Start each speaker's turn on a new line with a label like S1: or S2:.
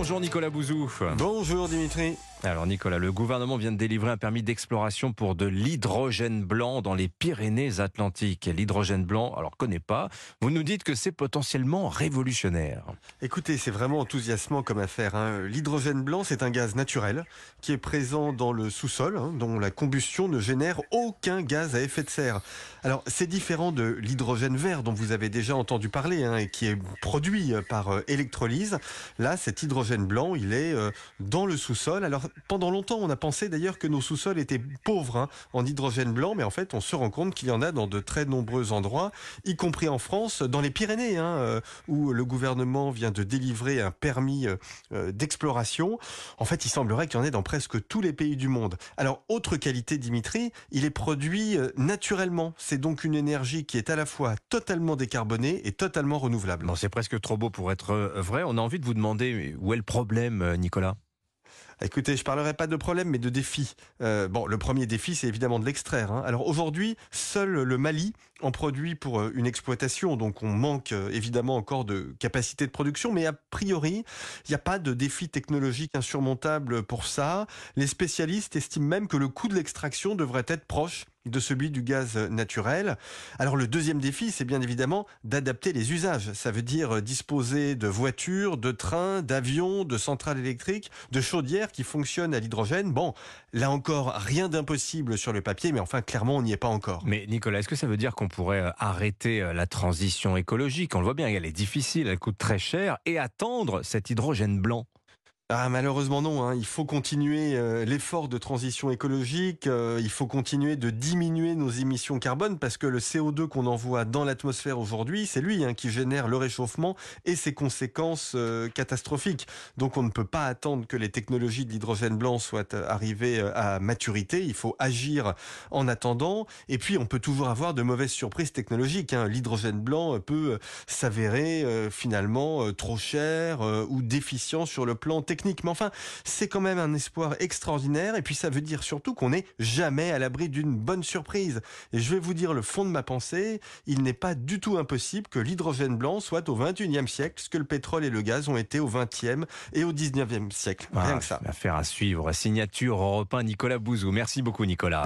S1: Bonjour Nicolas Bouzou.
S2: Bonjour Dimitri.
S1: Alors Nicolas, le gouvernement vient de délivrer un permis d'exploration pour de l'hydrogène blanc dans les Pyrénées-Atlantiques. L'hydrogène blanc, alors connais pas, vous nous dites que c'est potentiellement révolutionnaire.
S2: Écoutez, c'est vraiment enthousiasmant comme affaire. hein. L'hydrogène blanc, c'est un gaz naturel qui est présent dans le sous-sol, hein, dont la combustion ne génère aucun gaz à effet de serre. Alors, c'est différent de l'hydrogène vert dont vous avez déjà entendu parler hein, qui est produit euh, par euh, électrolyse. Là, cet hydrogène blanc, il est euh, dans le sous-sol. Pendant longtemps, on a pensé d'ailleurs que nos sous-sols étaient pauvres hein, en hydrogène blanc, mais en fait, on se rend compte qu'il y en a dans de très nombreux endroits, y compris en France, dans les Pyrénées, hein, euh, où le gouvernement vient de délivrer un permis euh, euh, d'exploration. En fait, il semblerait qu'il y en ait dans presque tous les pays du monde. Alors, autre qualité, Dimitri, il est produit naturellement. C'est donc une énergie qui est à la fois totalement décarbonée et totalement renouvelable.
S1: C'est presque trop beau pour être vrai. On a envie de vous demander où est le problème, Nicolas?
S2: Écoutez, je parlerai pas de problème, mais de défis. Euh, bon, le premier défi, c'est évidemment de l'extraire. hein. Alors aujourd'hui, seul le Mali en produit pour euh, une exploitation, donc on manque euh, évidemment encore de capacité de production, mais a priori, il n'y a pas de défi technologique insurmontable pour ça. Les spécialistes estiment même que le coût de l'extraction devrait être proche de celui du gaz naturel. Alors le deuxième défi, c'est bien évidemment d'adapter les usages. Ça veut dire disposer de voitures, de trains, d'avions, de centrales électriques, de chaudières qui fonctionnent à l'hydrogène. Bon, là encore, rien d'impossible sur le papier, mais enfin, clairement, on n'y est pas encore.
S1: Mais Nicolas, est-ce que ça veut dire qu'on pourrait euh, arrêter euh, la transition écologique? On le voit bien, elle est difficile, elle coûte très cher, et attendre cet hydrogène blanc?
S2: Ah, malheureusement non, hein. il faut continuer euh, l'effort de transition écologique, euh, il faut continuer de diminuer nos émissions carbone parce que le CO2 qu'on envoie dans l'atmosphère aujourd'hui, c'est lui hein, qui génère le réchauffement et ses conséquences euh, catastrophiques. Donc on ne peut pas attendre que les technologies de l'hydrogène blanc soient arrivées à maturité, il faut agir en attendant et puis on peut toujours avoir de mauvaises surprises technologiques. hein. L'hydrogène blanc peut s'avérer finalement trop cher ou déficient sur le plan technique. Mais enfin, c'est quand même un espoir extraordinaire. Et puis ça veut dire surtout qu'on n'est jamais à l'abri d'une bonne surprise. Et je vais vous dire le fond de ma pensée, il n'est pas du tout impossible que l'hydrogène blanc soit au 21e siècle, ce que le pétrole et le gaz ont été au 20e et au 19e siècle. Rien
S1: Ah,
S2: que ça.
S1: Affaire à suivre. Signature Europe 1, Nicolas Bouzou. Merci beaucoup, Nicolas.